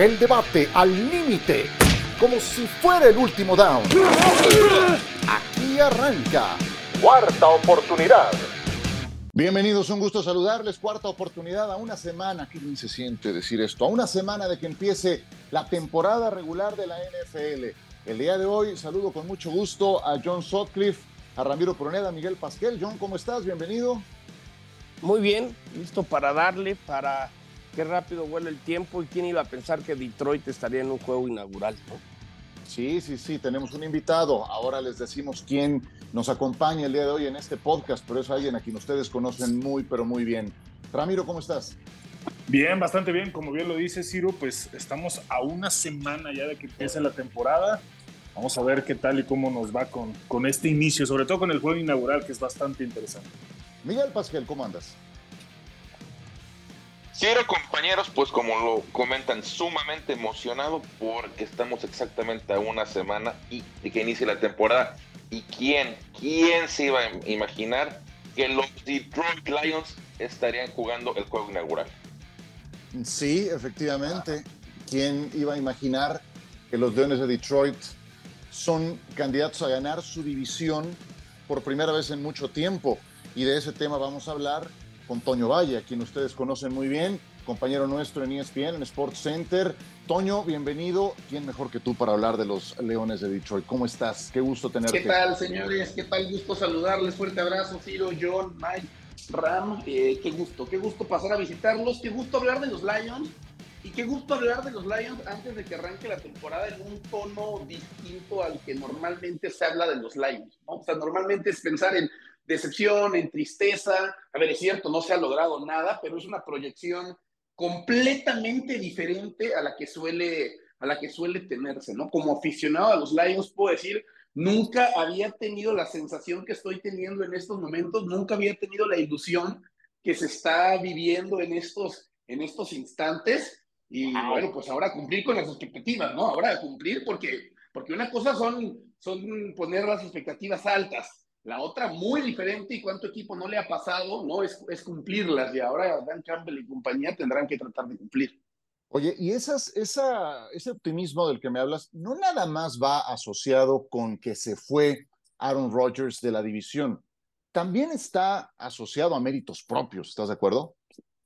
El debate al límite, como si fuera el último down. Aquí arranca. Cuarta oportunidad. Bienvenidos, un gusto saludarles. Cuarta oportunidad a una semana, qué bien se siente decir esto, a una semana de que empiece la temporada regular de la NFL. El día de hoy saludo con mucho gusto a John Sutcliffe, a Ramiro Proneda, a Miguel Pasquel. John, ¿cómo estás? Bienvenido. Muy bien, listo para darle, para qué rápido vuela el tiempo y quién iba a pensar que Detroit estaría en un juego inaugural, ¿no? Sí, sí, sí, tenemos un invitado. Ahora les decimos quién nos acompaña el día de hoy en este podcast, pero es alguien a quien ustedes conocen muy, pero muy bien. Ramiro, ¿cómo estás? Bien, bastante bien. Como bien lo dice Ciro, pues estamos a una semana ya de que empiece la temporada. Vamos a ver qué tal y cómo nos va con, con este inicio, sobre todo con el juego inaugural, que es bastante interesante. Miguel Pasquel, ¿cómo andas? Quiero compañeros, pues como lo comentan, sumamente emocionado porque estamos exactamente a una semana y que inicie la temporada. ¿Y quién, quién se iba a imaginar que los Detroit Lions estarían jugando el juego inaugural? Sí, efectivamente. ¿Quién iba a imaginar que los Leones de Detroit son candidatos a ganar su división por primera vez en mucho tiempo? Y de ese tema vamos a hablar con Toño Valle, a quien ustedes conocen muy bien, compañero nuestro en ESPN, en Sports Center. Toño, bienvenido. ¿Quién mejor que tú para hablar de los Leones de Detroit? ¿Cómo estás? Qué gusto tenerte. ¿Qué tal, señores? ¿Qué tal? Gusto saludarles. Fuerte abrazo, Ciro, John, Mike, Ram. Eh, qué gusto, qué gusto pasar a visitarlos. Qué gusto hablar de los Lions. Y qué gusto hablar de los Lions antes de que arranque la temporada en un tono distinto al que normalmente se habla de los Lions. O sea, normalmente es pensar en decepción, en tristeza. A ver, es cierto, no se ha logrado nada, pero es una proyección completamente diferente a la que suele, a la que suele tenerse, ¿no? Como aficionado a los Lions puedo decir, nunca había tenido la sensación que estoy teniendo en estos momentos, nunca había tenido la ilusión que se está viviendo en estos, en estos instantes. Y bueno, pues ahora cumplir con las expectativas, ¿no? Ahora cumplir porque, porque una cosa son, son poner las expectativas altas la otra muy diferente y cuánto equipo no le ha pasado, ¿no? Es, es cumplirlas y ahora Dan Campbell y compañía tendrán que tratar de cumplir. Oye, y esas, esa, ese optimismo del que me hablas, no nada más va asociado con que se fue Aaron Rodgers de la división, también está asociado a méritos propios, ¿estás de acuerdo?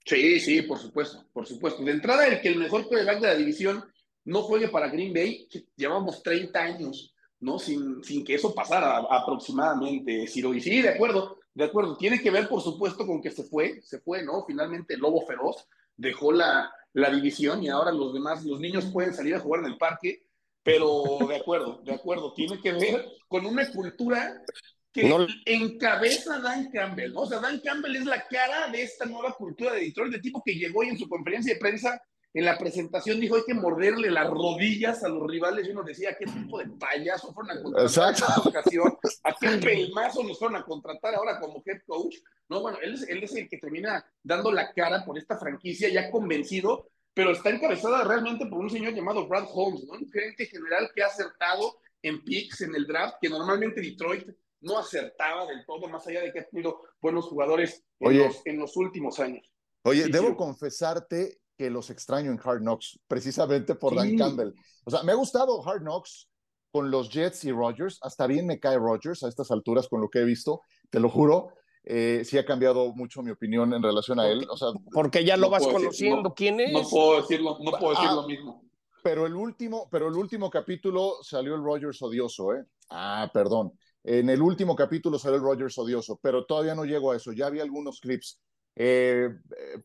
Sí, sí, por supuesto, por supuesto. De entrada, el que el mejor quarterback de la división no juegue para Green Bay, llevamos 30 años ¿no? Sin, sin que eso pasara aproximadamente, Ciro. Y sí, de acuerdo, de acuerdo. Tiene que ver, por supuesto, con que se fue, se fue, ¿no? Finalmente el Lobo Feroz dejó la, la división y ahora los demás, los niños pueden salir a jugar en el parque, pero de acuerdo, de acuerdo. Tiene que ver con una cultura que encabeza Dan Campbell, ¿no? O sea, Dan Campbell es la cara de esta nueva cultura de Detroit, de tipo que llegó y en su conferencia de prensa en la presentación dijo hay que morderle las rodillas a los rivales y uno decía qué tipo de payaso fueron a contratar en esta ocasión, a qué pelmazo nos fueron a contratar ahora como head coach. No, bueno, él es, él es el que termina dando la cara por esta franquicia ya convencido, pero está encabezada realmente por un señor llamado Brad Holmes, ¿no? un gerente general que ha acertado en picks en el draft, que normalmente Detroit no acertaba del todo, más allá de que ha tenido buenos jugadores en, los, en los últimos años. Oye, debo confesarte que los extraño en Hard Knocks, precisamente por Dan Campbell. O sea, me ha gustado Hard Knocks con los Jets y Rodgers. Hasta bien me cae Rodgers a estas alturas con lo que he visto, te lo juro. Eh, sí ha cambiado mucho mi opinión en relación a él. O sea, porque ya lo vas conociendo. ¿Quién es? No puedo decirlo, no puedo decir ah, lo mismo. Pero el último, pero el último capítulo salió el Rodgers odioso, ¿eh? Ah, perdón. En el último capítulo salió el Rodgers odioso, pero todavía no llego a eso. Ya vi algunos clips. Eh,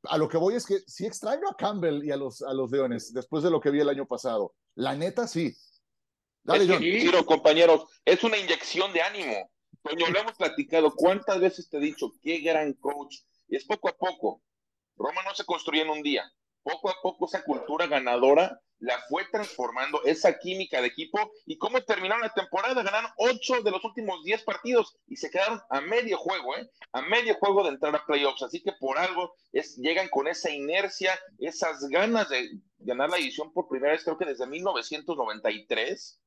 a lo que voy es que sí extraño a Campbell y a los, a los Leones después de lo que vi el año pasado. La neta, sí. Dale, es compañeros, es una inyección de ánimo. Coño, lo hemos platicado. ¿Cuántas veces te he dicho qué gran coach? Y es poco a poco. Roma no se construye en un día. Poco a poco esa cultura ganadora la fue transformando esa química de equipo y cómo terminaron la temporada, ganaron ocho de los últimos diez partidos y se quedaron a medio juego, ¿eh? A medio juego de entrar a playoffs, así que por algo es, llegan con esa inercia, esas ganas de ganar la división por primera vez, creo que desde 1993,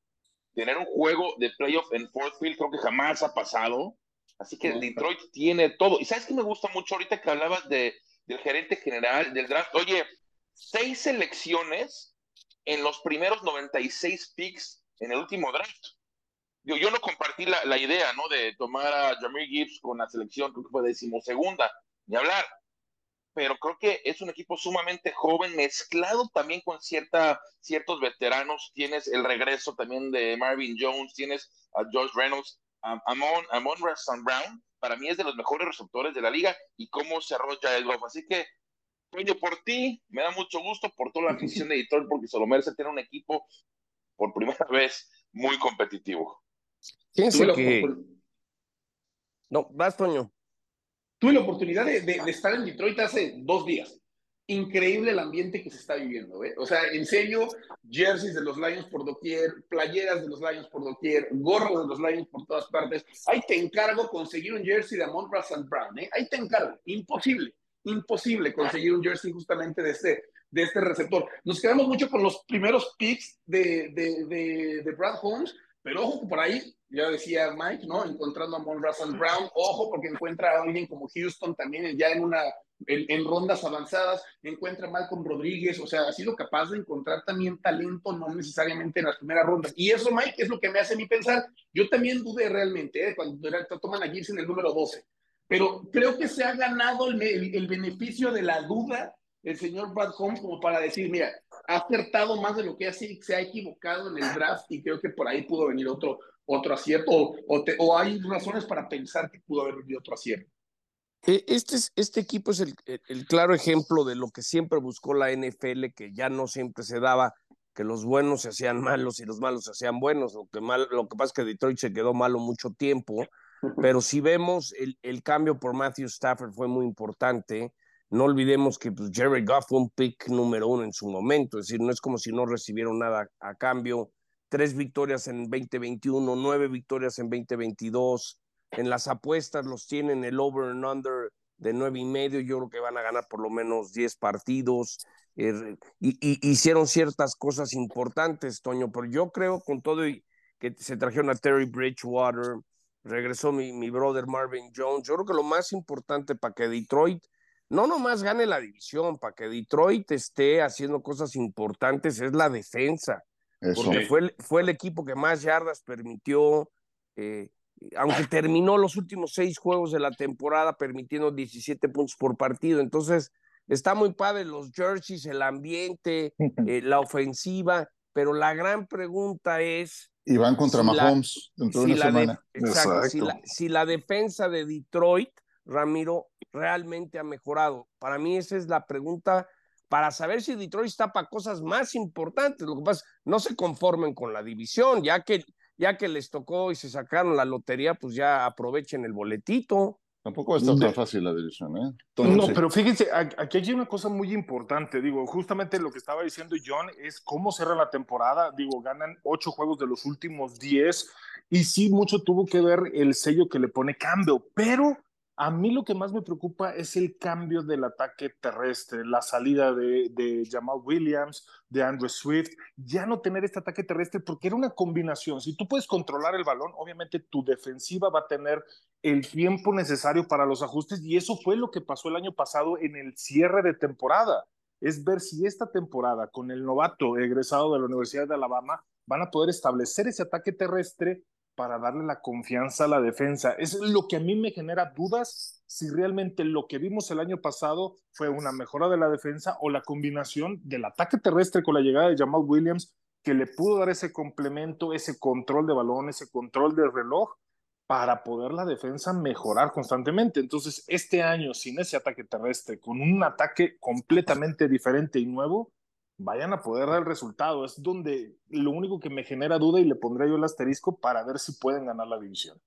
tener un juego de playoff en Fort Field creo que jamás ha pasado, así que Detroit tiene todo, y sabes que me gusta mucho ahorita que hablabas de, del gerente general, del draft, oye, seis selecciones en los primeros 96 picks en el último draft. Yo, no compartí la, la, idea, ¿no? De tomar a Jameer Gibbs con la selección, creo que fue decimosegunda, ni hablar. Pero creo que es un equipo sumamente joven, mezclado también con cierta, ciertos veteranos. Tienes el regreso también de Marvin Jones, tienes a Josh Reynolds, Amon, Amon Brown, para mí es de los mejores receptores de la liga y cómo arrolla el golf. Así que, coño, por ti, me da mucho gusto por toda la afición de Detroit, porque se lo merece tener un equipo por primera vez muy competitivo. Fíjense que... No, vas, Toño. Tuve la oportunidad de, de, estar en Detroit hace dos días. Increíble el ambiente que se está viviendo. ¿eh? O sea, en serio, jerseys de los Lions por doquier, playeras de los Lions por doquier, gorros de los Lions por todas partes. Ahí te encargo conseguir un jersey de Amon Russell Brown. ¿eh? Ahí te encargo. Imposible, imposible conseguir un jersey justamente de este, de este receptor. Nos quedamos mucho con los primeros picks de, de, de, de Brad Holmes, pero ojo por ahí, ya decía Mike, ¿no? Encontrando a Mon Russell Brown, ojo porque encuentra a alguien como Houston también ya en una en, rondas avanzadas, encuentra a Malcolm Rodríguez, o sea, ha sido capaz de encontrar también talento, no necesariamente en las primeras rondas. Y eso, Mike, es lo que me hace a mí pensar. Yo también dudé realmente, ¿eh? cuando toman a Gibbs en el número 12, pero creo que se ha ganado el, el beneficio de la duda el señor Brad Holmes como para decir, mira, ha acertado más de lo que así se ha equivocado en el draft y creo que por ahí pudo venir otro, otro acierto o, o, hay razones para pensar que pudo haber venido otro acierto. Eh, este, es, este equipo es el, el, claro ejemplo de lo que siempre buscó la NFL, que ya no siempre se daba, que los buenos se hacían malos y los malos se hacían buenos. Lo que, mal, lo que pasa es que Detroit se quedó malo mucho tiempo, pero si vemos el, el cambio por Matthew Stafford fue muy importante. No olvidemos que pues, Jerry Goff fue un pick número uno en su momento, es decir, no es como si no recibieron nada a cambio. Tres victorias en 2021, nueve victorias en 2022. En las apuestas los tienen el over and under de nueve y medio. Yo creo que van a ganar por lo menos diez partidos. Eh, y, hicieron ciertas cosas importantes, Toño, pero yo creo con todo y que se trajeron a Terry Bridgewater, regresó mi, mi brother Marvin Jones. Yo creo que lo más importante para que Detroit no nomás gane la división, para que Detroit esté haciendo cosas importantes, es la defensa. Porque fue el, fue el equipo que más yardas permitió, eh, aunque terminó los últimos seis juegos de la temporada permitiendo 17 puntos por partido. Entonces, está muy padre los jerseys, el ambiente, eh, la ofensiva, pero la gran pregunta es... Y van contra Mahomes dentro de una semana. exacto, si la defensa de Detroit Ramiro, realmente ha mejorado? Para mí esa es la pregunta para saber si Detroit está para cosas más importantes. Lo que pasa es no se conformen con la división, ya que, ya que les tocó y se sacaron la lotería, pues ya aprovechen el boletito. Tampoco está tan fácil la división, ¿eh? no, pero fíjense, aquí hay una cosa muy importante. Digo, justamente lo que estaba diciendo John es cómo cerra la temporada. Digo, ganan ocho juegos de los últimos diez. Y sí, mucho tuvo que ver el sello que le pone Campbell. Pero a mí lo que más me preocupa es el cambio del ataque terrestre, la salida de, Jamal Williams, de Andrew Swift, ya no tener este ataque terrestre porque era una combinación. Si tú puedes controlar el balón, obviamente tu defensiva va a tener el tiempo necesario para los ajustes y eso fue lo que pasó el año pasado en el cierre de temporada. Es ver si esta temporada con el novato egresado de la Universidad de Alabama van a poder establecer ese ataque terrestre para darle la confianza a la defensa. Es lo que a mí me genera dudas si realmente lo que vimos el año pasado fue una mejora de la defensa o la combinación del ataque terrestre con la llegada de Jamal Williams que le pudo dar ese complemento, ese control de balón, ese control del reloj para poder la defensa mejorar constantemente. Entonces, este año sin ese ataque terrestre, con un ataque completamente diferente y nuevo, vayan a poder dar el resultado. Es donde lo único que me genera duda y le pondré yo el asterisco para ver si pueden ganar la división.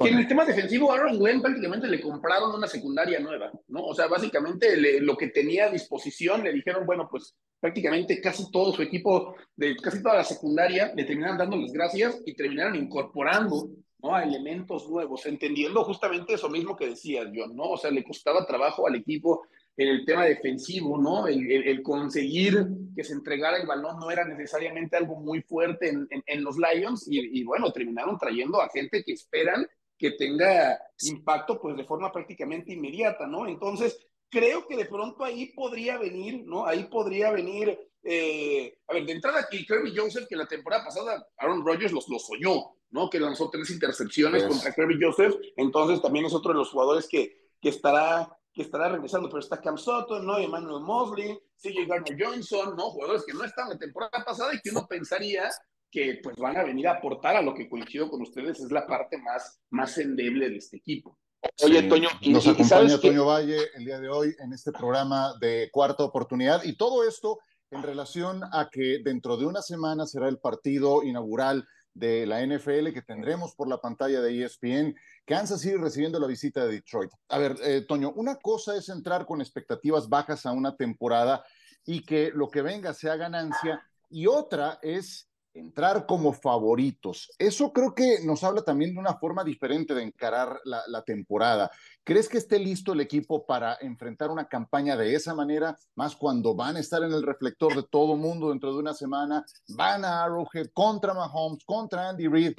en el tema defensivo, Aaron Glenn prácticamente le compraron una secundaria nueva, ¿no? O sea, básicamente lo que tenía a disposición le dijeron, bueno, pues prácticamente casi todo su equipo, de casi toda la secundaria, le terminaron dando las gracias y terminaron incorporando ¿no? a elementos nuevos, entendiendo justamente eso mismo que decías, John, ¿no? O sea, le costaba trabajo al equipo en el tema defensivo, ¿no? El, conseguir que se entregara el balón no era necesariamente algo muy fuerte en, en, los Lions y, bueno, terminaron trayendo a gente que esperan que tenga impacto pues de forma prácticamente inmediata, ¿no? Entonces, creo que de pronto ahí podría venir, ¿no? Ahí podría venir eh, a ver, de entrada aquí Kirby Joseph, que la temporada pasada Aaron Rodgers los, los soñó, ¿no? Que lanzó tres intercepciones contra Kirby Joseph, entonces también es otro de los jugadores que, que estará que estará regresando, pero está Cam Sutton, ¿no? Emmanuel Mosley, CJ Gardner Johnson, ¿no? Jugadores que no están la temporada pasada y que uno pensaría que pues van a venir a aportar a lo que coincido con ustedes es la parte más, más endeble de este equipo. Oye, Toño, y, nos acompaña Toño Valle el día de hoy en este programa de Cuarta Oportunidad y todo esto en relación a que dentro de una semana será el partido inaugural de la NFL que tendremos por la pantalla de ESPN, Kansas City recibiendo la visita de Detroit. A ver, eh, Toño, una cosa es entrar con expectativas bajas a una temporada y que lo que venga sea ganancia, y otra es entrar como favoritos. Eso creo que nos habla también de una forma diferente de encarar la, temporada. ¿Crees que esté listo el equipo para enfrentar una campaña de esa manera, más cuando van a estar en el reflector de todo mundo dentro de una semana? Van a Arrowhead contra Mahomes, contra Andy Reid.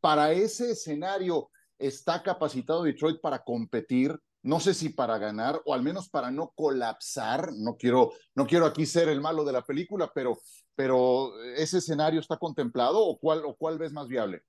Para ese escenario, ¿está capacitado Detroit para competir? No sé si para ganar o al menos para no colapsar, no quiero, no quiero aquí ser el malo de la película, pero, pero ese escenario está contemplado o cuál, o cuál ves más viable?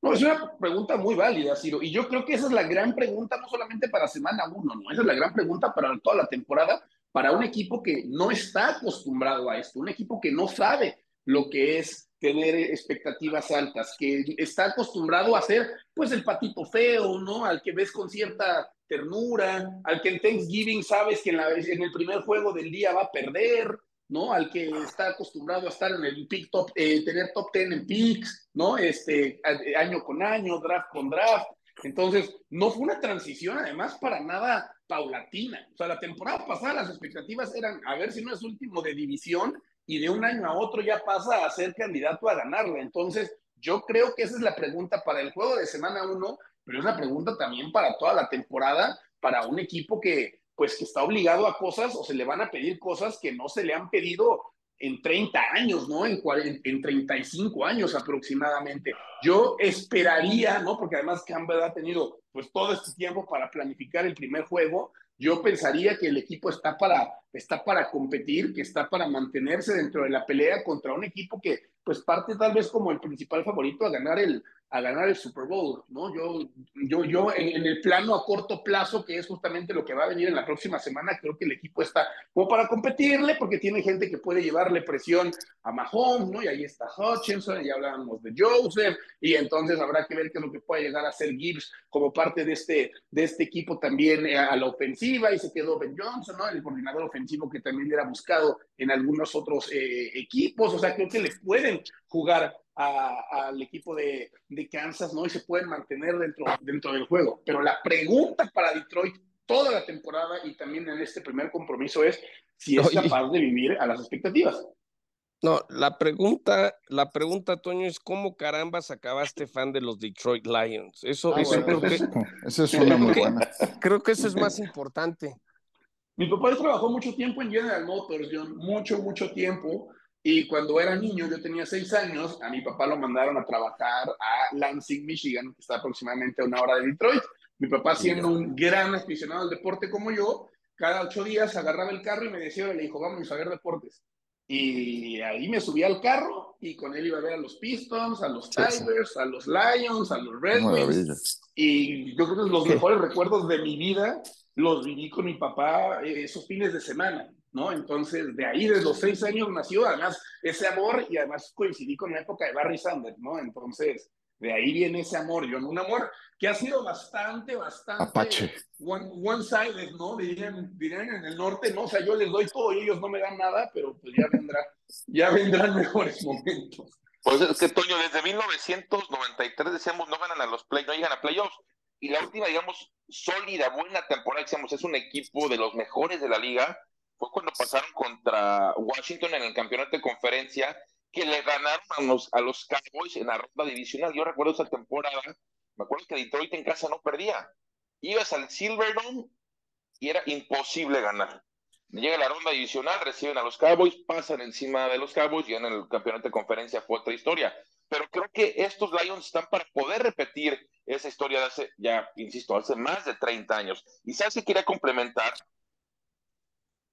No, es una pregunta muy válida, Ciro, y yo creo que esa es la gran pregunta, no solamente para semana uno, no, esa es la gran pregunta para toda la temporada, para un equipo que no está acostumbrado a esto, un equipo que no sabe lo que es tener expectativas altas, que está acostumbrado a ser pues el patito feo, ¿no? Al que ves con cierta ternura, al que en Thanksgiving sabes que en, la, en el primer juego del día va a perder, ¿no? Al que está acostumbrado a estar en el pick top, eh, tener top 10 en picks, ¿no? Este, año con año, draft con draft. Entonces, no fue una transición, además, para nada paulatina. O sea, la temporada pasada las expectativas eran a ver si no es último de división y de un año a otro ya pasa a ser candidato a ganarla. Entonces, yo creo que esa es la pregunta para el juego de semana uno, pero es la pregunta también para toda la temporada, para un equipo que, pues, que está obligado a cosas o se le van a pedir cosas que no se le han pedido en 30 años, ¿no? En, en, en 35 años aproximadamente. Yo esperaría, ¿no? Porque además Campbell ha tenido pues todo este tiempo para planificar el primer juego, yo pensaría que el equipo está para, está para competir, que está para mantenerse dentro de la pelea contra un equipo que pues parte tal vez como el principal favorito a ganar el, a ganar el Super Bowl, ¿no? Yo, yo, yo en, el plano a corto plazo, que es justamente lo que va a venir en la próxima semana, creo que el equipo está como para competirle, porque tiene gente que puede llevarle presión a Mahomes, ¿no? Y ahí está Hutchinson, ya hablábamos de Joseph, y entonces habrá que ver qué es lo que puede llegar a hacer Gibbs como parte de este, de este equipo también eh, a la ofensiva, y se quedó Ben Johnson, ¿no? El coordinador ofensivo que también era buscado en algunos otros eh, equipos, o sea, creo que le pueden jugar al equipo de, de, Kansas, ¿no? Y se pueden mantener dentro, dentro del juego. Pero la pregunta para Detroit toda la temporada y también en este primer compromiso es si es capaz de vivir a las expectativas. No, la pregunta, la pregunta, Toño, es cómo carambas acabaste fan de los Detroit Lions. Eso, ah, creo que, eso es una muy buena. Creo que eso es más importante. Mi papá trabajó mucho tiempo en General Motors, mucho, mucho tiempo. Y cuando era niño, yo tenía seis años, a mi papá lo mandaron a trabajar a Lansing, Michigan, que está aproximadamente a una hora de Detroit. Mi papá, siendo un gran aficionado al deporte como yo, cada ocho días agarraba el carro y me decía, le dijo, vamos a ver deportes. Y ahí me subía al carro y con él iba a ver a los Pistons, a los Tigers, a los Lions, a los Red Wings. Y yo creo que los mejores recuerdos de mi vida los viví con mi papá eh, esos fines de semana. ¿no? Entonces, de ahí, desde los seis años nació además ese amor y además coincidí con la época de Barry Sanders, ¿no? Entonces, de ahí viene ese amor, yo un amor que ha sido bastante, bastante Apache. one-sided, ¿no? Dirían, dirían en el norte, ¿no? O sea, yo les doy todo y ellos no me dan nada, pero pues ya vendrá, ya vendrán mejores momentos. Pues es que, Toño, desde 1993 decíamos no ganan a los play, no llegan a playoffs. Y la última, digamos, sólida, buena temporada, decíamos, es un equipo de los mejores de la liga fue cuando pasaron contra Washington en el campeonato de conferencia, que le ganaron a los, a los Cowboys en la ronda divisional. Yo recuerdo esa temporada, me acuerdo que Detroit en casa no perdía. Ibas al Silverdome y era imposible ganar. Llega la ronda divisional, reciben a los Cowboys, pasan encima de los Cowboys y en el campeonato de conferencia fue otra historia. Pero creo que estos Lions están para poder repetir esa historia de hace, ya insisto, hace más de 30 años. Y sabes que quería complementar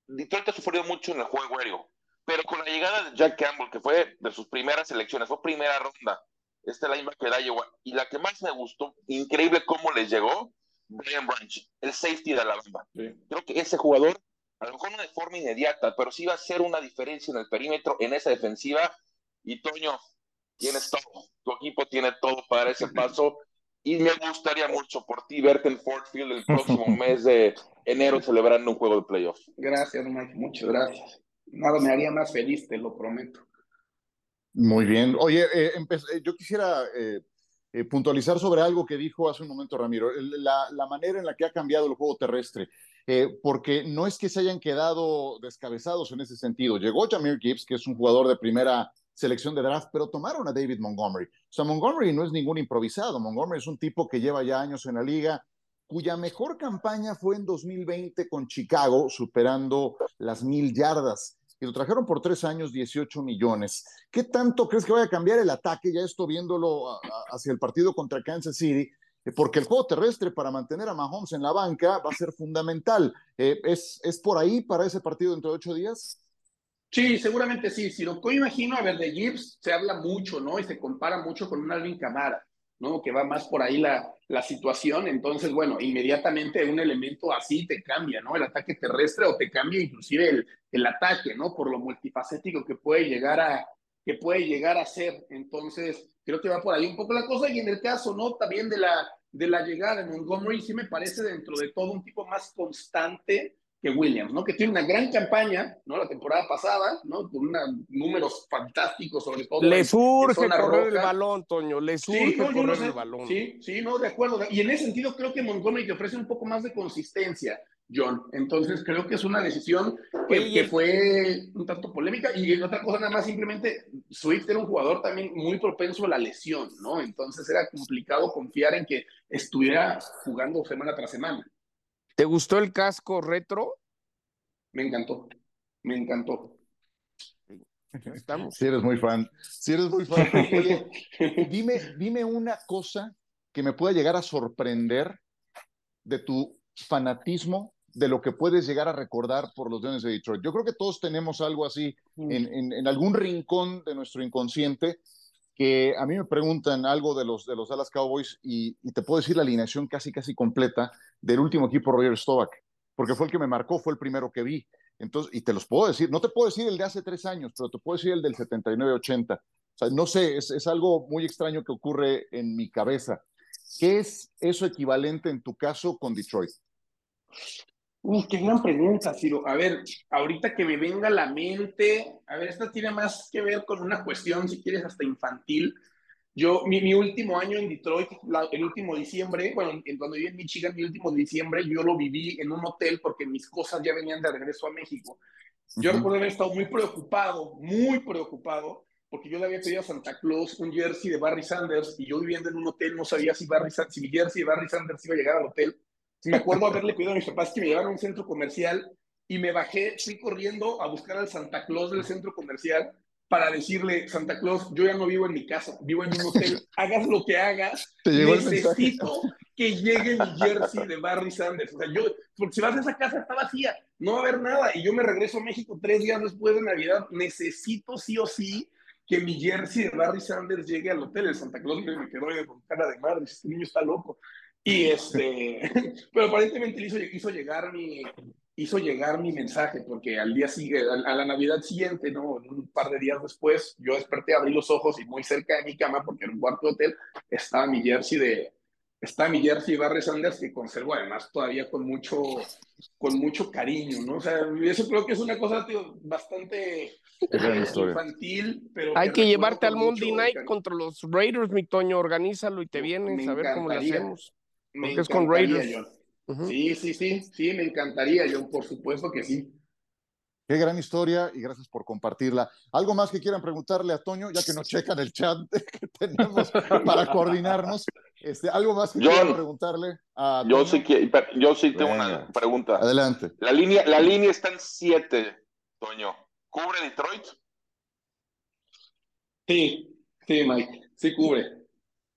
Detroit ha sufrido mucho en el juego aéreo, pero con la llegada de Jack Campbell, que fue de sus primeras elecciones, fue primera ronda, esta que da Iowa, y la que más me gustó, increíble cómo les llegó, Brian Branch, el safety de Alabama. Creo que ese jugador, a lo mejor no de forma inmediata, pero sí va a hacer una diferencia en el perímetro, en esa defensiva. Y Toño, tienes todo, tu equipo tiene todo para ese paso. Y me gustaría mucho por ti verte en Fort Field el próximo mes de enero celebrando un juego de playoffs. Gracias, Mike, muchas gracias. Nada me haría más feliz, te lo prometo. Muy bien. Oye, eh, eh, yo quisiera eh, puntualizar sobre algo que dijo hace un momento Ramiro, la, la manera en la que ha cambiado el juego terrestre. porque no es que se hayan quedado descabezados en ese sentido. Llegó Jamir Gibbs, que es un jugador de primera selección de draft, pero tomaron a David Montgomery. O sea, Montgomery no es ningún improvisado. Montgomery es un tipo que lleva ya años en la liga, cuya mejor campaña fue en 2020 con Chicago, superando las mil yardas y lo trajeron por tres años, 18 millones. ¿Qué tanto crees que vaya a cambiar el ataque, ya esto viéndolo hacia el partido contra Kansas City? Eh, porque el juego terrestre para mantener a Mahomes en la banca va a ser fundamental. Eh, ¿es, ¿Es por ahí para ese partido dentro de ocho días? Sí, seguramente sí. Lo que imagino, a ver, de Gibbs se habla mucho, ¿no? Y se compara mucho con un Alvin Camara. ¿no? Que va más por ahí la, la situación. Entonces, bueno, inmediatamente un elemento así te cambia, ¿no? El ataque terrestre o te cambia inclusive el, el ataque, ¿no? Por lo multifacético que puede llegar a que puede llegar a ser. Entonces, creo que va por ahí un poco la cosa. Y en el caso, ¿no? También de la, de la llegada de Montgomery, sí me parece dentro de todo un tipo más constante que Williams, ¿no? Que tiene una gran campaña, ¿no? La temporada pasada, ¿no? Con unos números fantásticos, sobre todo. Le surge correr el balón, Toño, le surge correr el balón. Sí, sí, no, de acuerdo. Y en ese sentido creo que Montgomery te ofrece un poco más de consistencia, John. Entonces creo que es una decisión que, que fue un tanto polémica. Y otra cosa nada más, simplemente, Swift era un jugador también muy propenso a la lesión, ¿no? Entonces era complicado confiar en que estuviera jugando semana tras semana. ¿Te gustó el casco retro? Me encantó, me encantó. Estamos. Si eres muy fan, si eres muy fan. dime, dime una cosa que me pueda llegar a sorprender de tu fanatismo de lo que puedes llegar a recordar por los Leones de Detroit. Yo creo que todos tenemos algo así mm. en, en, algún rincón de nuestro inconsciente que a mí me preguntan algo de los, de los Dallas Cowboys y, te puedo decir la alineación casi, casi completa del último equipo Roger Stovak, porque fue el que me marcó, fue el primero que vi. Entonces, y te los puedo decir, no te puedo decir el de hace tres años, pero te puedo decir el del 79-80. O sea, no sé, es, es algo muy extraño que ocurre en mi cabeza. ¿Qué es eso equivalente en tu caso con Detroit? Uy, qué gran pregunta, Ciro. A ver, ahorita que me venga a la mente, a ver, esta tiene más que ver con una cuestión, si quieres, hasta infantil. Yo, mi, mi último año en Detroit, el último diciembre, bueno, cuando viví en Michigan, mi último diciembre, yo lo viví en un hotel porque mis cosas ya venían de regreso a México. Yo recuerdo haber estado muy preocupado, muy preocupado, porque yo le había pedido a Santa Claus un jersey de Barry Sanders y yo viviendo en un hotel no sabía si, Barry, si mi jersey de Barry Sanders iba a llegar al hotel me acuerdo haberle pedido a mis papás que me llevaran a un centro comercial y me bajé, fui corriendo a buscar al Santa Claus del centro comercial para decirle, Santa Claus, yo ya no vivo en mi casa, vivo en un hotel, hagas lo que hagas, necesito que llegue mi jersey de Barry Sanders. O sea, yo, porque si vas a esa casa está vacía, no va a haber nada. Y yo me regreso a México tres días después de Navidad, necesito sí o sí que mi jersey de Barry Sanders llegue al hotel. El Santa Claus me quedó con cara de madre, este niño está loco. Y este, pero aparentemente hizo, hizo, llegar mi, hizo llegar mi mensaje, porque al día siguiente, a la Navidad siguiente, ¿no? Un par de días después, yo desperté, abrí los ojos y muy cerca de mi cama, porque era un cuarto de hotel, estaba mi jersey de, está mi jersey Barry Sanders que conservo además todavía con mucho, con mucho cariño, ¿no? O sea, eso creo que es una cosa tío, bastante infantil, pero... Hay que, llevarte al Monday Night contra los Raiders, mi Toño, organízalo y te vienes a ver cómo le hacemos. Me es con Raiders. Sí, sí, sí, sí, me encantaría, John, por supuesto que sí. Qué gran historia y gracias por compartirla. ¿Algo más que quieran preguntarle a Toño, ya que nos checan el chat que tenemos para coordinarnos? Este, ¿Algo más que quieran preguntarle a Yo sí, que, yo sí tengo una pregunta. Adelante. La línea, la línea está en 7, Toño. ¿Cubre Detroit? Sí, sí, Mike, sí cubre.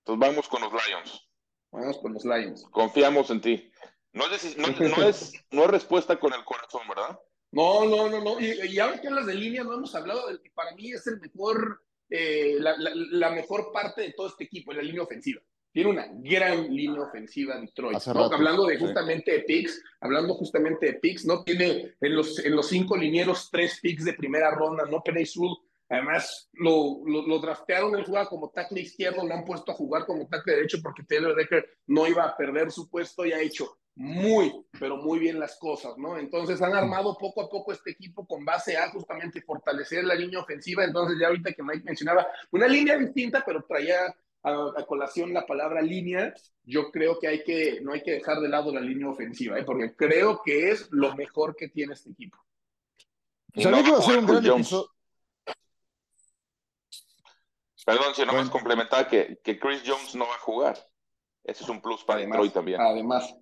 Entonces vamos con los Lions. Vamos con los Lions. Confiamos en ti. No es, no, es, no es respuesta con el corazón, ¿verdad? No, no, no, no. Y, ahora que hablas de línea, no hemos hablado del que para mí es el mejor, eh, la, mejor parte de todo este equipo, la línea ofensiva. Tiene una gran línea ofensiva Detroit. Hablando de justamente de picks, hablando justamente de picks, no tiene en los, en los cinco linieros tres picks de primera ronda, no Penny Además, lo, lo, draftearon, él jugaba como tackle izquierdo, lo han puesto a jugar como tackle derecho porque Taylor Decker no iba a perder su puesto y ha hecho muy, pero muy bien las cosas, ¿no? Entonces han armado poco a poco este equipo con base a justamente fortalecer la línea ofensiva. Entonces, ya ahorita que Mike mencionaba una línea distinta, pero traía a, colación la palabra línea, yo creo que, hay que no hay que dejar de lado la línea ofensiva, ¿eh? porque creo que es lo mejor que tiene este equipo. Sabía que iba a ser un gran episodio. Perdón, si no bueno. complementar que, que Chris Jones no va a jugar. Ese es un plus para Detroit también. Además.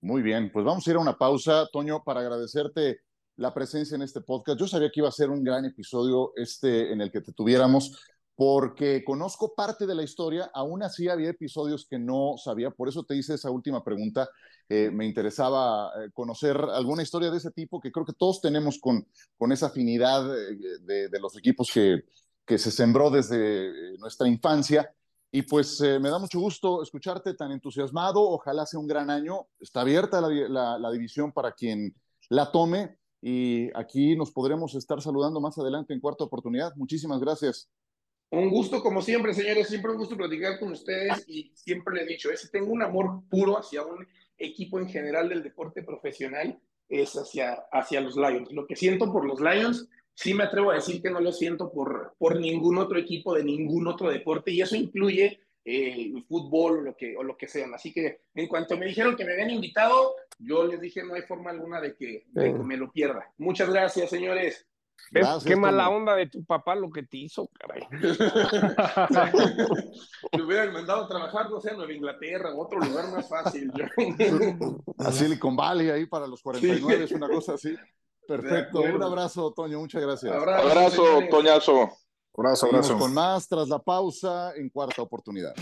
Muy bien, pues vamos a ir a una pausa, Toño, para agradecerte la presencia en este podcast. Yo sabía que iba a ser un gran episodio este en el que te tuviéramos, porque conozco parte de la historia, aún así había episodios que no sabía, por eso te hice esa última pregunta. Eh, me interesaba eh, conocer alguna historia de ese tipo que creo que todos tenemos con, con esa afinidad eh, de, de los equipos que, que se sembró desde nuestra infancia. Y pues eh, me da mucho gusto escucharte tan entusiasmado. Ojalá sea un gran año. Está abierta la, la, división para quien la tome. Y aquí nos podremos estar saludando más adelante en cuarta oportunidad. Muchísimas gracias. Un gusto, como siempre, señores. Siempre un gusto platicar con ustedes. Y siempre le he dicho, es, tengo un amor puro hacia un equipo en general del deporte profesional. Es hacia, hacia los Lions. Lo que siento por los Lions sí me atrevo a decir que no lo siento por, por ningún otro equipo de ningún otro deporte y eso incluye eh, el fútbol o lo, que, o lo que sean. Así que en cuanto me dijeron que me habían invitado, yo les dije no hay forma alguna de que, me lo pierda. Muchas gracias, señores. qué mala onda de tu papá lo que te hizo, caray. Me hubieran mandado a trabajar, no sé, en Nueva Inglaterra o otro lugar más fácil. a Silicon Valley ahí para los 49, es una cosa así. Perfecto, un abrazo, Toño, muchas gracias. Abrazo, Toñazo. Abrazo, abrazo. con más tras la pausa en cuarta oportunidad.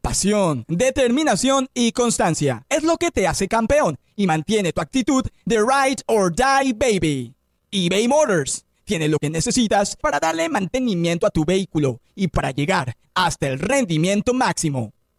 Pasión, determinación y constancia es lo que te hace campeón y mantiene tu actitud de ride or die baby. eBay Motors tiene lo que necesitas para darle mantenimiento a tu vehículo y para llegar hasta el rendimiento máximo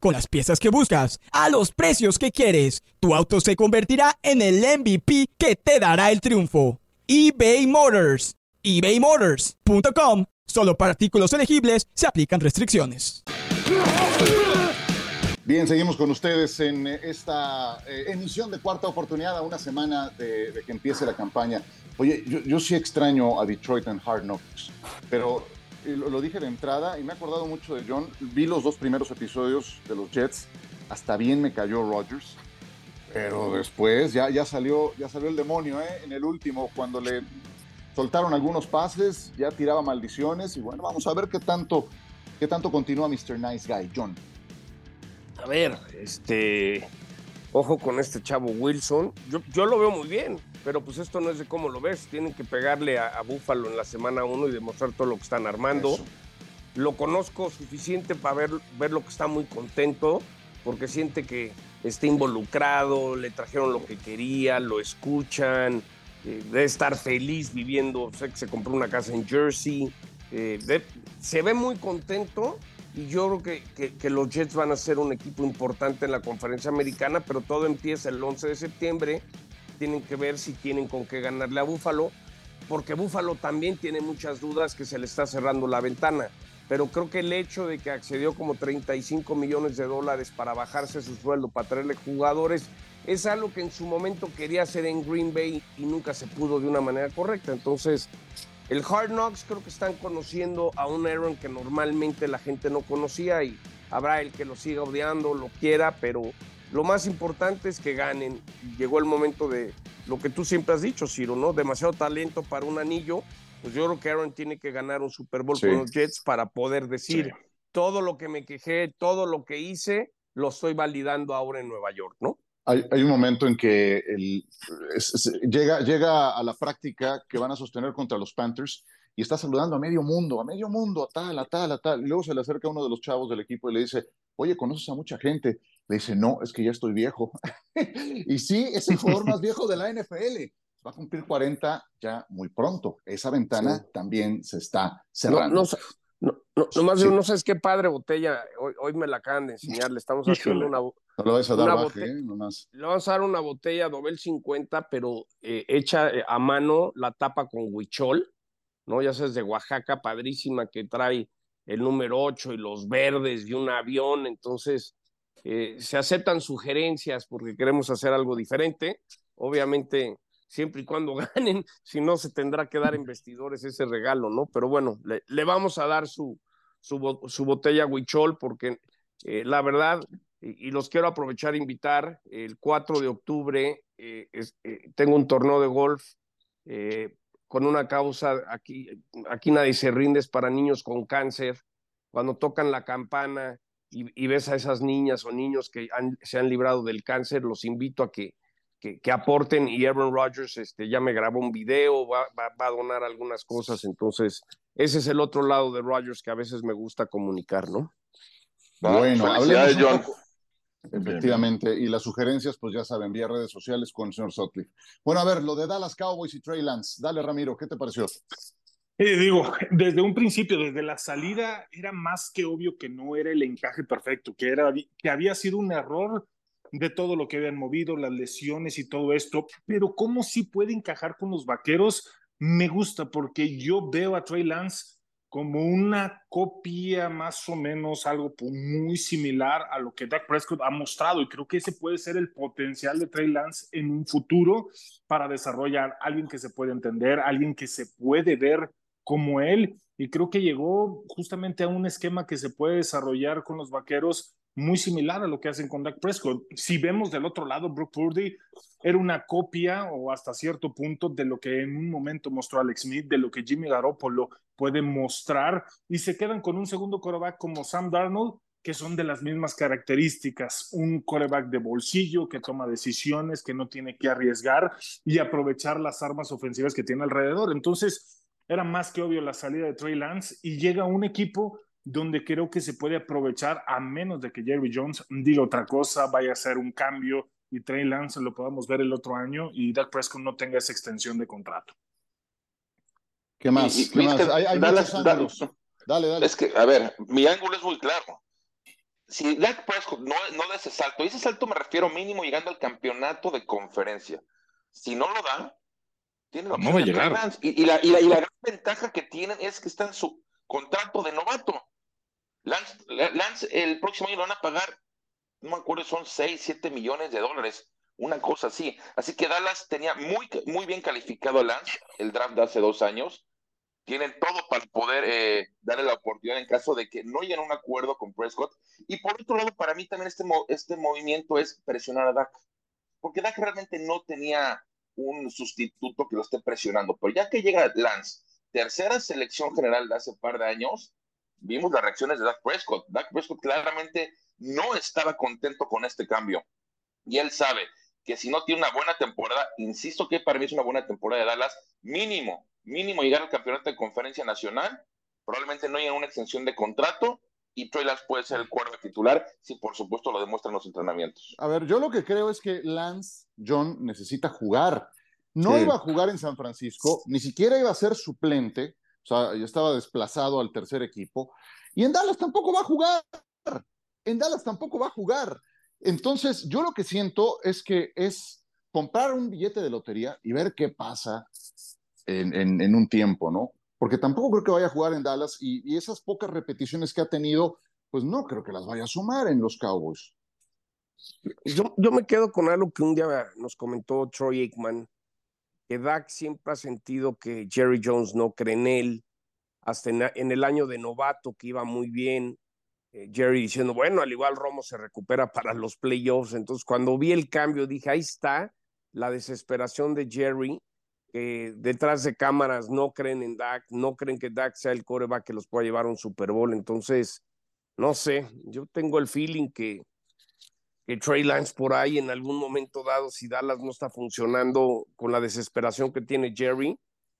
con las piezas que buscas, a los precios que quieres. Tu auto se convertirá en el MVP que te dará el triunfo. eBay Motors. ebaymotors.com. Solo para artículos elegibles se aplican restricciones. Bien, seguimos con ustedes en esta eh, emisión de cuarta oportunidad a una semana de, que empiece la campaña. Oye, yo, yo sí extraño a Detroit en Hard Knocks, pero lo, dije de entrada y me he acordado mucho de John. Vi los dos primeros episodios de los Jets, hasta bien me cayó Rodgers, pero después ya, ya, salió, ya salió el demonio ¿eh? en el último, cuando le soltaron algunos pases, ya tiraba maldiciones y bueno, vamos a ver qué tanto, qué tanto continúa Mr. Nice Guy, John. A ver, este, ojo con este chavo Wilson, yo, yo lo veo muy bien, pero pues esto no es de cómo lo ves. Tienen que pegarle a, Búfalo en la semana 1 y demostrar todo lo que están armando. Lo conozco suficiente para ver, ver lo que está muy contento, porque siente que está involucrado, le trajeron lo que quería, lo escuchan, eh, debe estar feliz viviendo, sé que se compró una casa en Jersey, eh, se ve muy contento y yo creo que, que, los Jets van a ser un equipo importante en la conferencia americana, pero todo empieza el 11 de septiembre tienen que ver si tienen con qué ganarle a Búfalo, porque Búfalo también tiene muchas dudas que se le está cerrando la ventana. Pero creo que el hecho de que accedió como 35 millones de dólares para bajarse su sueldo, para traerle jugadores, es algo que en su momento quería hacer en Green Bay y nunca se pudo de una manera correcta. Entonces, el Hard Knocks creo que están conociendo a un Aaron que normalmente la gente no conocía y habrá el que lo siga odiando, lo quiera, pero lo más importante es que ganen. Llegó el momento de, lo que tú siempre has dicho, Ciro, ¿no? Demasiado talento para un anillo. Pues yo creo que Aaron tiene que ganar un Super Bowl con los Jets para poder decir todo lo que me quejé, todo lo que hice, lo estoy validando ahora en Nueva York, ¿no? Hay, un momento en que el, llega, llega a la práctica que van a sostener contra los Panthers y está saludando a medio mundo, a medio mundo, a tal, a tal, a tal. Y luego se le acerca uno de los chavos del equipo y le dice, oye, ¿conoces a mucha gente? Le dice, no, es que ya estoy viejo. y sí, es el jugador más viejo de la NFL. Va a cumplir 40 ya muy pronto. Esa ventana también se está cerrando. No, no, nomás no sabes qué padre botella. Hoy, hoy me la acaban de enseñar. Le estamos haciendo una. No lo vas a dar baje, ¿eh? Le vamos a dar una botella Dobel 50, pero eh, hecha eh, a mano, la tapa con huichol, ¿no? Ya sabes, de Oaxaca, padrísima, que trae el número 8 y los verdes y un avión. Entonces, se aceptan sugerencias porque queremos hacer algo diferente. Obviamente, siempre y cuando ganen, si no se tendrá que dar en vestidores ese regalo, ¿no? Pero bueno, le, vamos a dar su, su, botella Huichol porque eh, la verdad, y, los quiero aprovechar e invitar, el 4 de octubre eh, eh, tengo un torneo de golf con una causa, aquí, aquí nadie se rinde, es para niños con cáncer, cuando tocan la campana y, ves a esas niñas o niños que se han librado del cáncer, los invito a que que, aporten y Aaron Rodgers este, ya me grabó un video, va, va, a donar algunas cosas, entonces ese es el otro lado de Rodgers que a veces me gusta comunicar, ¿no? Bueno, hablemos John. Efectivamente, y las sugerencias, pues ya saben, vía redes sociales con el señor Sutcliffe. Bueno, a ver, lo de Dallas Cowboys y Trey Lance. Dale, Ramiro, ¿qué te pareció? Eh, digo, desde un principio, desde la salida, era más que obvio que no era el encaje perfecto, que, era, que había sido un error de todo lo que habían movido, las lesiones y todo esto, pero cómo sí puede encajar con los vaqueros, me gusta porque yo veo a Trey Lance como una copia más o menos, algo muy similar a lo que Dak Prescott ha mostrado y creo que ese puede ser el potencial de Trey Lance en un futuro para desarrollar alguien que se puede entender, alguien que se puede ver como él y creo que llegó justamente a un esquema que se puede desarrollar con los vaqueros muy similar a lo que hacen con Dak Prescott. Si vemos del otro lado, Brock Purdy era una copia o hasta cierto punto de lo que en un momento mostró Alex Smith, de lo que Jimmy Garoppolo puede mostrar y se quedan con un segundo coreback como Sam Darnold que son de las mismas características, un coreback de bolsillo que toma decisiones, que no tiene que arriesgar y aprovechar las armas ofensivas que tiene alrededor. Entonces, era más que obvio la salida de Trey Lance y llega un equipo donde creo que se puede aprovechar a menos de que Jerry Jones diga otra cosa, vaya a hacer un cambio y Trey Lance lo podamos ver el otro año y Dak Prescott no tenga esa extensión de contrato. ¿Qué más? ¿Qué más? Hay, dale, dale, Es que, a ver, mi ángulo es muy claro. Si Dak Prescott no, no da ese salto, y ese salto me refiero mínimo llegando al campeonato de conferencia. Si no lo da, tiene la no va a llegar. Y, la, y, la, y la gran ventaja que tienen es que está en su contrato de novato. Lance, el próximo año lo van a pagar, no me acuerdo, son 6, 7 millones de dólares, una cosa así. Así que Dallas tenía muy, muy bien calificado a Lance, el draft de hace dos años. Tienen todo para poder eh, darle la oportunidad en caso de que no lleguen a un acuerdo con Prescott. Y por otro lado, para mí también este, este movimiento es presionar a Dak. Porque Dak realmente no tenía un sustituto que lo esté presionando. Pero ya que llega Lance, tercera selección general de hace un par de años, vimos las reacciones de Dak Prescott. Dak Prescott claramente no estaba contento con este cambio. Y él sabe que si no tiene una buena temporada, insisto que para mí es una buena temporada de Dallas, mínimo, mínimo llegar al campeonato de conferencia nacional, probablemente no haya una extensión de contrato y Troy Lance puede ser el cuarto titular si por supuesto lo demuestran los entrenamientos. A ver, yo lo que creo es que Lance John necesita jugar. No iba a jugar en San Francisco, ni siquiera iba a ser suplente, o sea, ya estaba desplazado al tercer equipo. Y en Dallas tampoco va a jugar. En Dallas tampoco va a jugar. Entonces, yo lo que siento es que es comprar un billete de lotería y ver qué pasa en, en, un tiempo, ¿no? Porque tampoco creo que vaya a jugar en Dallas y, esas pocas repeticiones que ha tenido, pues no creo que las vaya a sumar en los Cowboys. Yo, yo me quedo con algo que un día nos comentó Troy Aikman, que Dak siempre ha sentido que Jerry Jones no cree en él, hasta en, el año de novato que iba muy bien, eh, Jerry diciendo, bueno, al igual Romo se recupera para los playoffs, entonces cuando vi el cambio dije, ahí está, la desesperación de Jerry, que detrás de cámaras no creen en Dak, no creen que Dak sea el coreback que los pueda llevar a un Super Bowl. Entonces, no sé, yo tengo el feeling que, que Trey Lance por ahí en algún momento dado, si Dallas no está funcionando con la desesperación que tiene Jerry,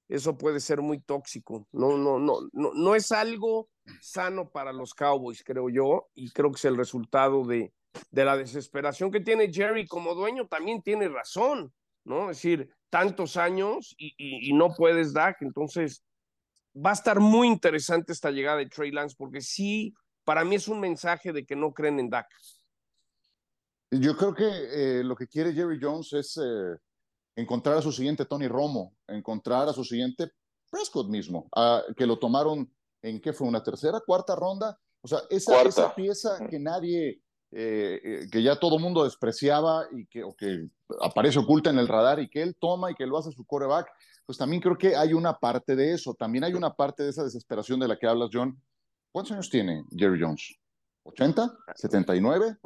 eso puede ser muy tóxico. No, no, no, no, no es algo sano para los Cowboys, creo yo, y creo que es el resultado de, de la desesperación que tiene Jerry como dueño, también tiene razón, ¿no? Es decir, tantos años y, no puedes dar, entonces va a estar muy interesante esta llegada de Trey Lance, porque sí, para mí es un mensaje de que no creen en Dak. Yo creo que eh, lo que quiere Jerry Jones es eh, encontrar a su siguiente Tony Romo, encontrar a su siguiente Prescott mismo, que lo tomaron en qué fue una tercera, cuarta ronda. O sea, esa, esa pieza que nadie, eh, que ya todo mundo despreciaba y que, o que aparece oculta en el radar y que él toma y que lo hace su coreback, pues también creo que hay una parte de eso. También hay una parte de esa desesperación de la que hablas, John. ¿Cuántos años tiene Jerry Jones? ¿80? ¿79?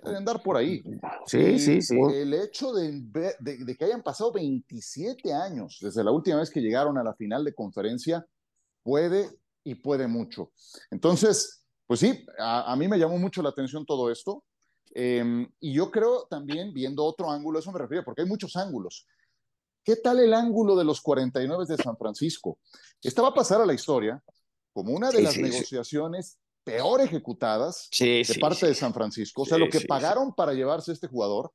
debe andar por ahí. Sí, sí, sí. El hecho de, de, que hayan pasado 27 años desde la última vez que llegaron a la final de conferencia puede y puede mucho. Entonces, pues sí, a, mí me llamó mucho la atención todo esto. Em, y yo creo también, viendo otro ángulo, eso me refiero, porque hay muchos ángulos. ¿Qué tal el ángulo de los 49 de San Francisco? Esta va a pasar a la historia como una de las negociaciones peor ejecutadas de parte de San Francisco. o sea, lo que pagaron para llevarse este jugador.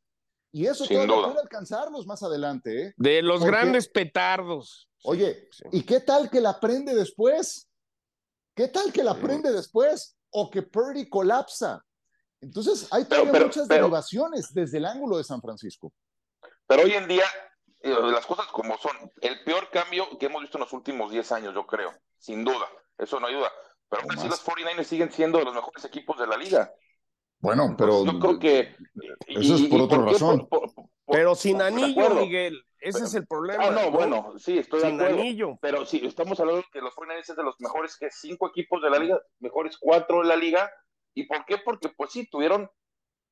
Y eso todavía puede alcanzarlos más adelante. ¿eh? De los grandes petardos. Oye, ¿y qué tal que la prende después? ¿Qué tal que la prende después? O que Purdy colapsa. Entonces, hay todavía muchas derivaciones desde el ángulo de San Francisco. Pero hoy en día, eh, las cosas como son, el peor cambio que hemos visto en los últimos 10 años, yo creo, sin duda. Eso no ayuda. Pero aún así los 49ers siguen siendo de los mejores equipos de la liga. Bueno, pero yo creo que eso es por otra razón. Pero sin anillo, Miguel, ese es el problema. Ah, no, bueno, sí, estoy de acuerdo. Anillo. Pero sí, estamos hablando de que los 49ers es de los mejores que cinco equipos de la liga, mejores cuatro de la liga. ¿Y por qué? Porque pues sí, tuvieron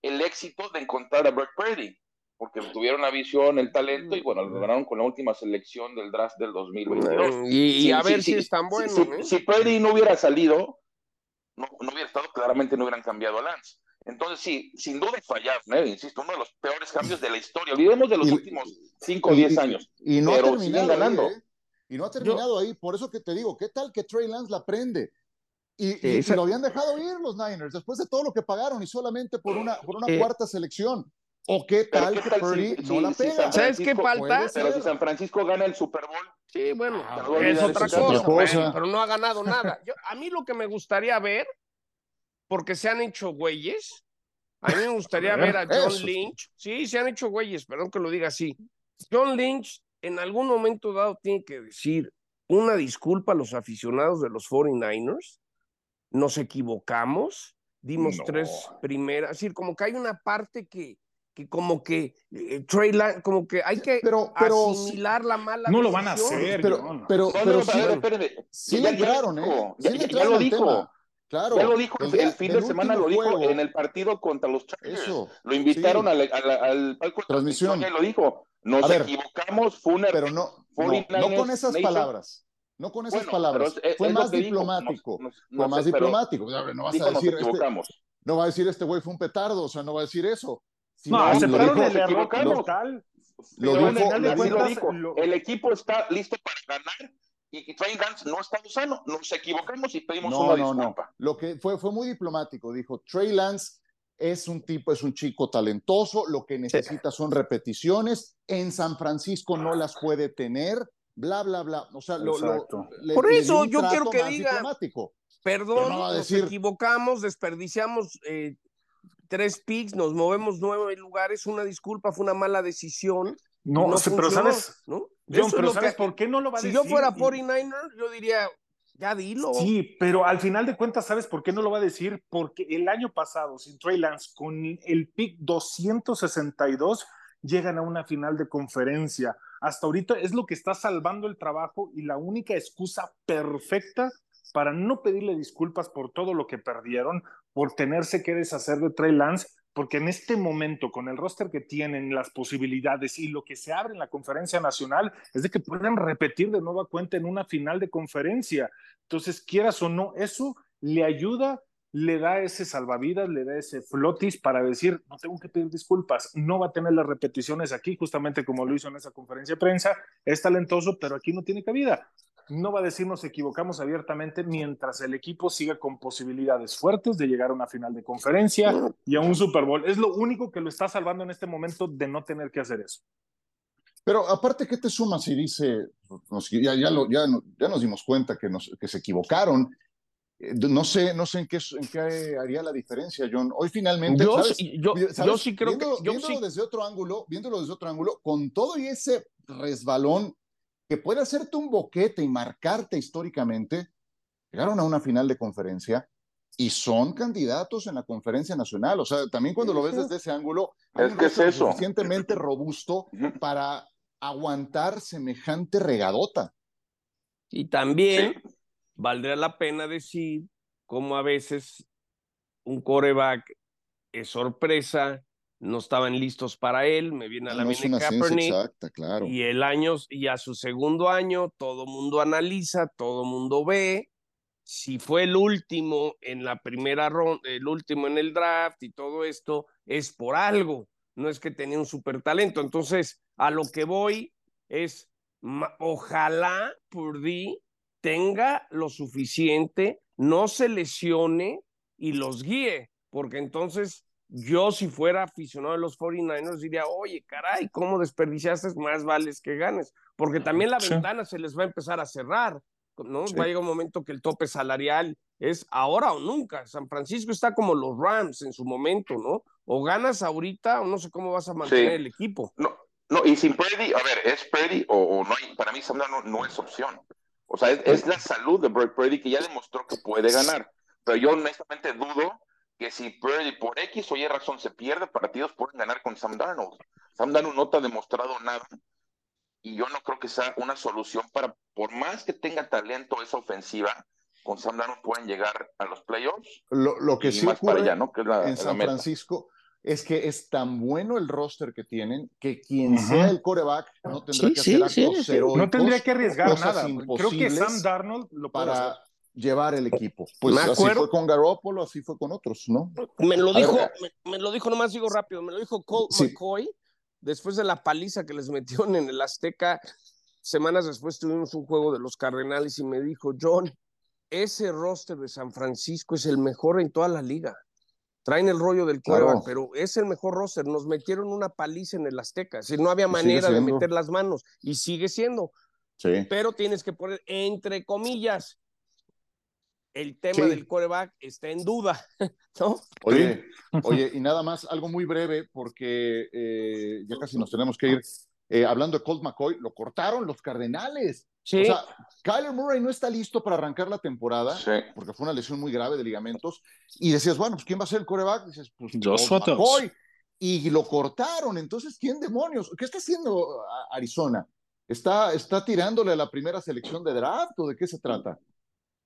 el éxito de encontrar a Brock Purdy porque tuvieron la visión, el talento y bueno, lo ganaron con la última selección del draft del 2022. Y, a ver si es tan bueno. Si, ¿eh? no hubiera salido, no, no, hubiera estado, claramente no hubieran cambiado a Lance. Entonces, sí, sin duda fallaron, ¿eh? insisto, uno de los peores cambios de la historia. Olvidemos de los últimos 5 o 10 años. Y no ha terminado ganando. Ahí, ¿eh? Y no ha terminado ahí, por eso que te digo, ¿qué tal que Trey Lance la prende? Y, y, lo habían dejado ir los Niners después de todo lo que pagaron y solamente por una, por una cuarta selección. ¿O qué tal, que Purdy no la pega? ¿Sabes qué falta? Pero si San Francisco gana el Super Bowl. Sí, bueno, ah, es otra cosa, pero no ha ganado nada. a mí lo que me gustaría ver, porque se han hecho güeyes, a mí me gustaría ver, a John Lynch. Sí, se han hecho güeyes, perdón que lo diga así. John Lynch en algún momento dado tiene que decir una disculpa a los aficionados de los 49ers. Nos equivocamos, dimos tres primeras, es decir, como que hay una parte que que como que eh, Trey como que hay que pero, pero, asimilar la mala no lo van a hacer pero pero, pero, sí, sí ya, entraron eh ya, lo dijo Claro, ya lo dijo el, fin de semana, lo dijo en el partido contra los Chargers. Eso, lo invitaron al, al, palco de transmisión. Y lo dijo. Nos equivocamos, fue una. Pero no, no, con esas palabras. No con esas palabras. fue más diplomático. fue más diplomático. No vas a decir. Este, no va a decir este güey fue un petardo. O sea, no va a decir eso no, aceptaron el error como tal. El equipo está listo para ganar y Trey Lance no está sano. Nos equivocamos y pedimos una disculpa. Lo que fue, fue muy diplomático. Dijo, Trey Lance es un tipo, es un chico talentoso, lo que necesita son repeticiones. En San Francisco no las puede tener, bla, bla, bla. O sea, lo, Por eso yo quiero que diga, perdón, nos equivocamos, desperdiciamos eh, tres picks, nos movemos nueve lugares, una disculpa, fue una mala decisión. No, no pero sabes, ¿no? Pero ¿sabes por qué no lo va a si decir? Si yo fuera 49er, yo diría, ya dilo. Sí, pero al final de cuentas, ¿sabes por qué no lo va a decir? Porque el año pasado, sin Trey Lance, con el pick 262, llegan a una final de conferencia. Hasta ahorita es lo que está salvando el trabajo y la única excusa perfecta para no pedirle disculpas por todo lo que perdieron, por tenerse que deshacer de Trey Lance, porque en este momento, con el roster que tienen, las posibilidades y lo que se abre en la conferencia nacional, es de que puedan repetir de nueva cuenta en una final de conferencia. Entonces, quieras o no, eso le ayuda le da ese salvavidas, le da ese flotis para decir, no tengo que pedir disculpas, no va a tener las repeticiones aquí, justamente como lo hizo en esa conferencia de prensa, es talentoso, pero aquí no tiene cabida. No va a decir nos equivocamos abiertamente mientras el equipo siga con posibilidades fuertes de llegar a una final de conferencia y a un Super Bowl. Es lo único que lo está salvando en este momento de no tener que hacer eso. Pero aparte, ¿qué te sumas si dice, ya, ya, lo, ya, ya, nos dimos cuenta que, nos, que se equivocaron eh, no sé, no sé en qué, en qué haría la diferencia, John. Hoy finalmente, yo, Yo, sí creo que viéndolo desde otro ángulo, viéndolo desde otro ángulo, con todo y ese resbalón que puede hacerte un boquete y marcarte históricamente, llegaron a una final de conferencia y son candidatos en la conferencia nacional. O sea, también cuando lo ves desde ese ángulo, es que es eso. suficientemente robusto para aguantar semejante regadota. Y también valdría la pena decir cómo a veces un coreback es sorpresa, no estaban listos para él, me viene a la mente Kaepernick, exacta, claro. y el año, y a su segundo año, todo mundo analiza, todo mundo ve, si fue el último en la primera ronda, el último en el draft y todo esto, es por algo, no es que tenía un super talento. Entonces, a lo que voy es, ojalá Purdy tenga lo suficiente, no se lesione y los guíe, porque entonces yo si fuera aficionado de los 49ers diría, oye, caray, ¿cómo desperdiciaste? Más vales que ganes, porque también la ventana se les va a empezar a cerrar, ¿no? Va a llegar un momento que el tope salarial es ahora o nunca. San Francisco está como los Rams en su momento, ¿no? O ganas ahorita o no sé cómo vas a mantener el equipo. No, no, y sin Purdy, a ver, es Purdy o, no hay, para mí Sam no, no es opción. O sea, es, la salud de Brock Purdy que ya demostró que puede ganar. Pero yo honestamente dudo que si Purdy por X o Y razón se pierde partidos, pueden ganar con Sam Darnold. Sam Darnold no te ha demostrado nada. Y yo no creo que sea una solución para, por más que tenga talento esa ofensiva, con Sam Darnold pueden llegar a los playoffs. Lo, que sí ocurre allá, ¿no? en San Francisco es que es tan bueno el roster que tienen que quien sea el coreback no tendrá que hacer actos heroicos, No tendría que arriesgar nada. Creo que Sam Darnold lo para llevar el equipo. Pues así fue con Garoppolo, así fue con otros, ¿no? Me lo dijo, me, lo dijo nomás digo rápido, me lo dijo Colt McCoy después de la paliza que les metieron en el Azteca. Semanas después tuvimos un juego de los Cardenales y me dijo, John, ese roster de San Francisco es el mejor en toda la liga traen el rollo del cueva, pero es el mejor roster. Nos metieron una paliza en el Azteca, si no había manera de meter las manos y sigue siendo. Sí. Pero tienes que poner entre comillas. El tema del coreback está en duda, ¿no? Oye, oye, y nada más, algo muy breve, porque eh, ya casi nos tenemos que ir. Eh, hablando de Colt McCoy, lo cortaron los Cardenales. O sea, Kyler Murray no está listo para arrancar la temporada porque fue una lesión muy grave de ligamentos. Y decías, bueno, pues ¿quién va a ser el coreback? dices, pues McCoy. Y lo cortaron. Entonces, ¿quién demonios? ¿Qué está haciendo Arizona? ¿Está, ¿Está tirándole a la primera selección de draft o de qué se trata?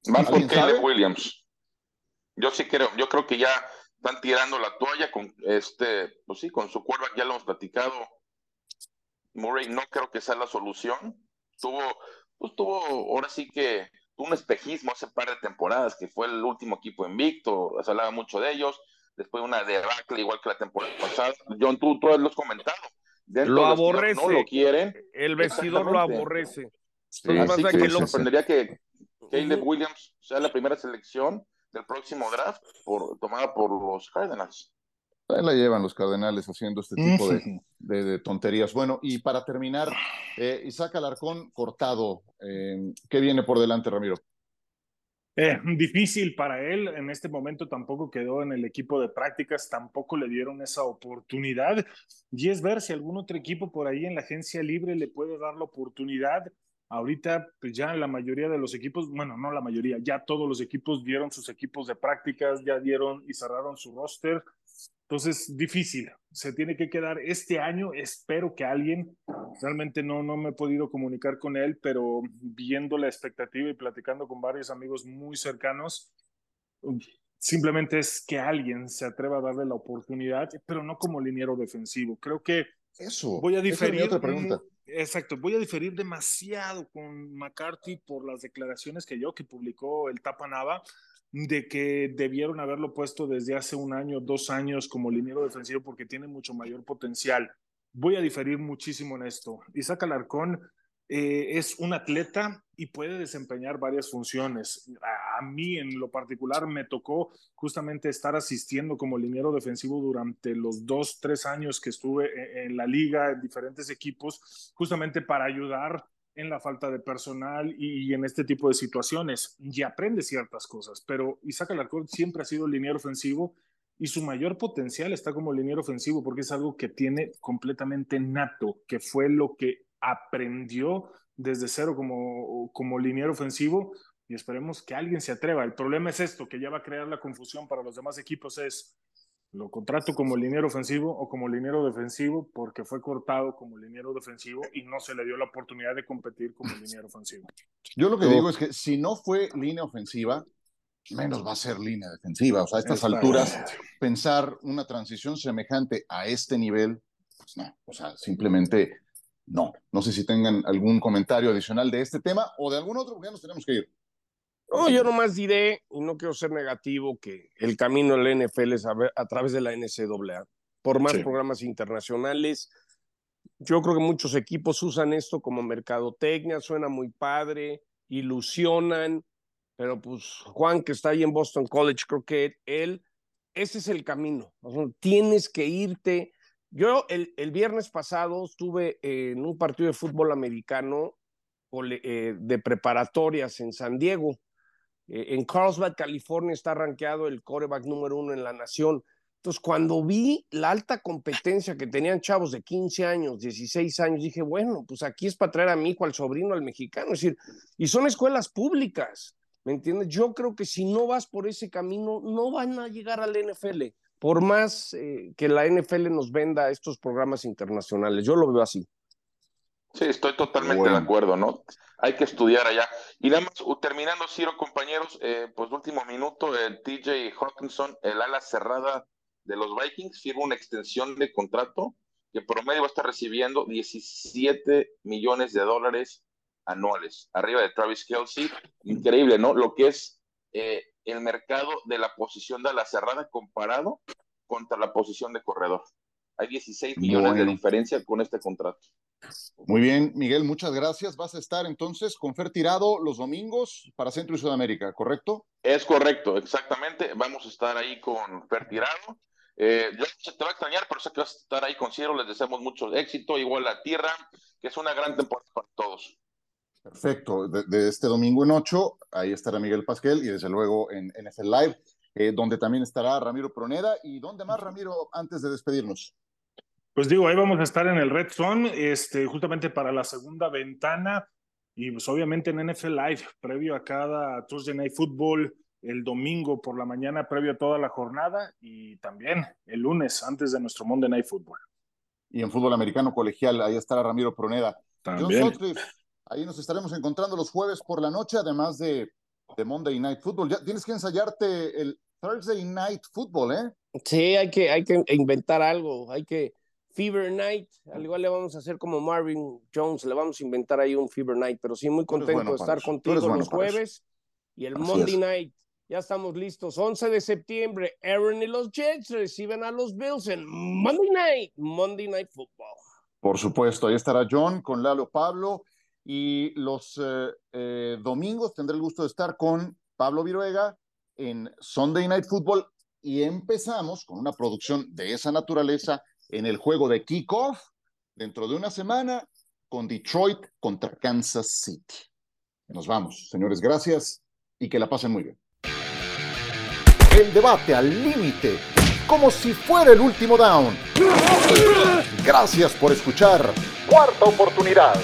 Van con Caleb Williams. Yo sí creo, yo creo que ya están tirando la toalla con este, pues sí, con su quarterback, ya lo hemos platicado. Murray no creo que sea la solución. Tuvo pues tuvo ahora sí que un espejismo hace par de temporadas, que fue el último equipo invicto, se hablaba mucho de ellos, después una debacle igual que la temporada pasada. John, tú, tú lo has comentado. lo aborrece. No lo quieren. El vestidor lo aborrece. Así que, que sorprendería que Caleb Williams sea la primera selección del próximo draft por, tomada por los Cardinals. Ahí la llevan los Cardenales haciendo este tipo de, tonterías. Bueno, y para terminar, eh, Isaac Alarcón cortado. Eh, ¿Qué viene por delante, Ramiro? Eh, difícil para él, en este momento tampoco quedó en el equipo de prácticas, tampoco le dieron esa oportunidad. Y es ver si algún otro equipo por ahí en la agencia libre le puede dar la oportunidad. Ahorita, pues ya la mayoría de los equipos, bueno, no la mayoría, ya todos los equipos dieron sus equipos de prácticas, ya dieron y cerraron su roster. Entonces, difícil. Se tiene que quedar este año. Espero que alguien, realmente no, no me he podido comunicar con él, pero viendo la expectativa y platicando con varios amigos muy cercanos, simplemente es que alguien se atreva a darle la oportunidad, pero no como liniero defensivo. Creo que eso. Voy a diferir. otra pregunta. Exacto, voy a diferir demasiado con McCarthy por las declaraciones que yo, que publicó el Tapanaba, de que debieron haberlo puesto desde hace un año, dos años como liniero defensivo porque tiene mucho mayor potencial. Voy a diferir muchísimo en esto. Isaac Alarcón eh, es un atleta y puede desempeñar varias funciones. A, mí en lo particular me tocó justamente estar asistiendo como liniero defensivo durante los dos, tres años que estuve e, en, la liga, en diferentes equipos, justamente para ayudar en la falta de personal y, en este tipo de situaciones. Y aprende ciertas cosas, pero Isaac Alarcón siempre ha sido liniero ofensivo y su mayor potencial está como liniero ofensivo porque es algo que tiene completamente nato, que fue lo que aprendió desde cero como, como liniero ofensivo y esperemos que alguien se atreva. El problema es esto, que ya va a crear la confusión para los demás equipos, es lo contrato como liniero ofensivo o como liniero defensivo porque fue cortado como liniero defensivo y no se le dio la oportunidad de competir como liniero ofensivo. Yo lo que digo es que si no fue línea ofensiva, menos va a ser línea defensiva. O sea, a estas alturas, pensar una transición semejante a este nivel, pues no, o sea, simplemente no. No sé si tengan algún comentario adicional de este tema o de algún otro, porque ya nos tenemos que ir. No, yo nomás diré, y no quiero ser negativo, que el camino del NFL es a, través de la NCAA. Por más programas internacionales, yo creo que muchos equipos usan esto como mercadotecnia, suena muy padre, ilusionan, pero pues Juan, que está ahí en Boston College, creo que él, ese es el camino. tienes que irte yo el, el, viernes pasado estuve en un partido de fútbol americano eh, de preparatorias en San Diego. Eh, en Carlsbad, California, está rankeado el coreback número uno en la nación. Entonces, cuando vi la alta competencia que tenían chavos de 15 años, 16 años, dije, bueno, pues aquí es para traer a mi hijo, al sobrino, al mexicano. Es decir, y son escuelas públicas, ¿me entiendes? Yo creo que si no vas por ese camino, no van a llegar al NFL por más eh, que la NFL nos venda estos programas internacionales. Yo lo veo así. Sí, estoy totalmente de acuerdo, ¿no? Hay que estudiar allá. Y nada más, terminando, Ciro, compañeros, eh, pues último minuto, el TJ Hawkinson, el ala cerrada de los Vikings, firma una extensión de contrato que promedio va a estar recibiendo 17 millones de dólares anuales, arriba de Travis Kelsey. Increíble, ¿no? Lo que es eh, el mercado de la posición de la cerrada comparado contra la posición de corredor. Hay 16 millones de diferencia con este contrato. Muy bien, Miguel, muchas gracias. Vas a estar entonces con Fer Tirado los domingos para Centro y Sudamérica, ¿correcto? Es correcto, exactamente. Vamos a estar ahí con Fer Tirado. Eh, se te va a extrañar, pero sé que vas a estar ahí con Ciro. Les deseamos mucho éxito, igual a Tierra, que es una gran temporada para todos. Perfecto. De, este domingo en 8, ahí estará Miguel Pasquel y desde luego en NFL Live, eh, donde también estará Ramiro Proneda. ¿Y dónde más, Ramiro, antes de despedirnos? Pues digo, ahí vamos a estar en el Red Zone, este, justamente para la segunda ventana y pues obviamente en NFL Live, previo a cada Thursday Night Football, el domingo por la mañana, previo a toda la jornada y también el lunes antes de nuestro Monday Night Football. Y en fútbol americano colegial, ahí estará Ramiro Proneda. También. Ahí nos estaremos encontrando los jueves por la noche, además de, de Monday Night Football. Ya tienes que ensayarte el Thursday Night Football, ¿eh? Sí, hay que, hay que inventar algo, hay que Fever Night, al igual le vamos a hacer como Marvin Jones, le vamos a inventar ahí un Fever Night, pero sí muy contento de estar contigo los jueves y el Monday Night. Ya estamos listos, 11 de septiembre, Aaron y los Jets reciben a los Bills en Monday Night, Monday Night Football. Por supuesto, ahí estará John con Lalo Pablo y los eh, eh, domingos tendré el gusto de estar con Pablo Viruega en Sunday Night Football y empezamos con una producción de esa naturaleza en el juego de kickoff dentro de una semana con Detroit contra Kansas City. Nos vamos, señores, gracias y que la pasen muy bien. El debate al límite, como si fuera el último down. Gracias por escuchar. Cuarta oportunidad.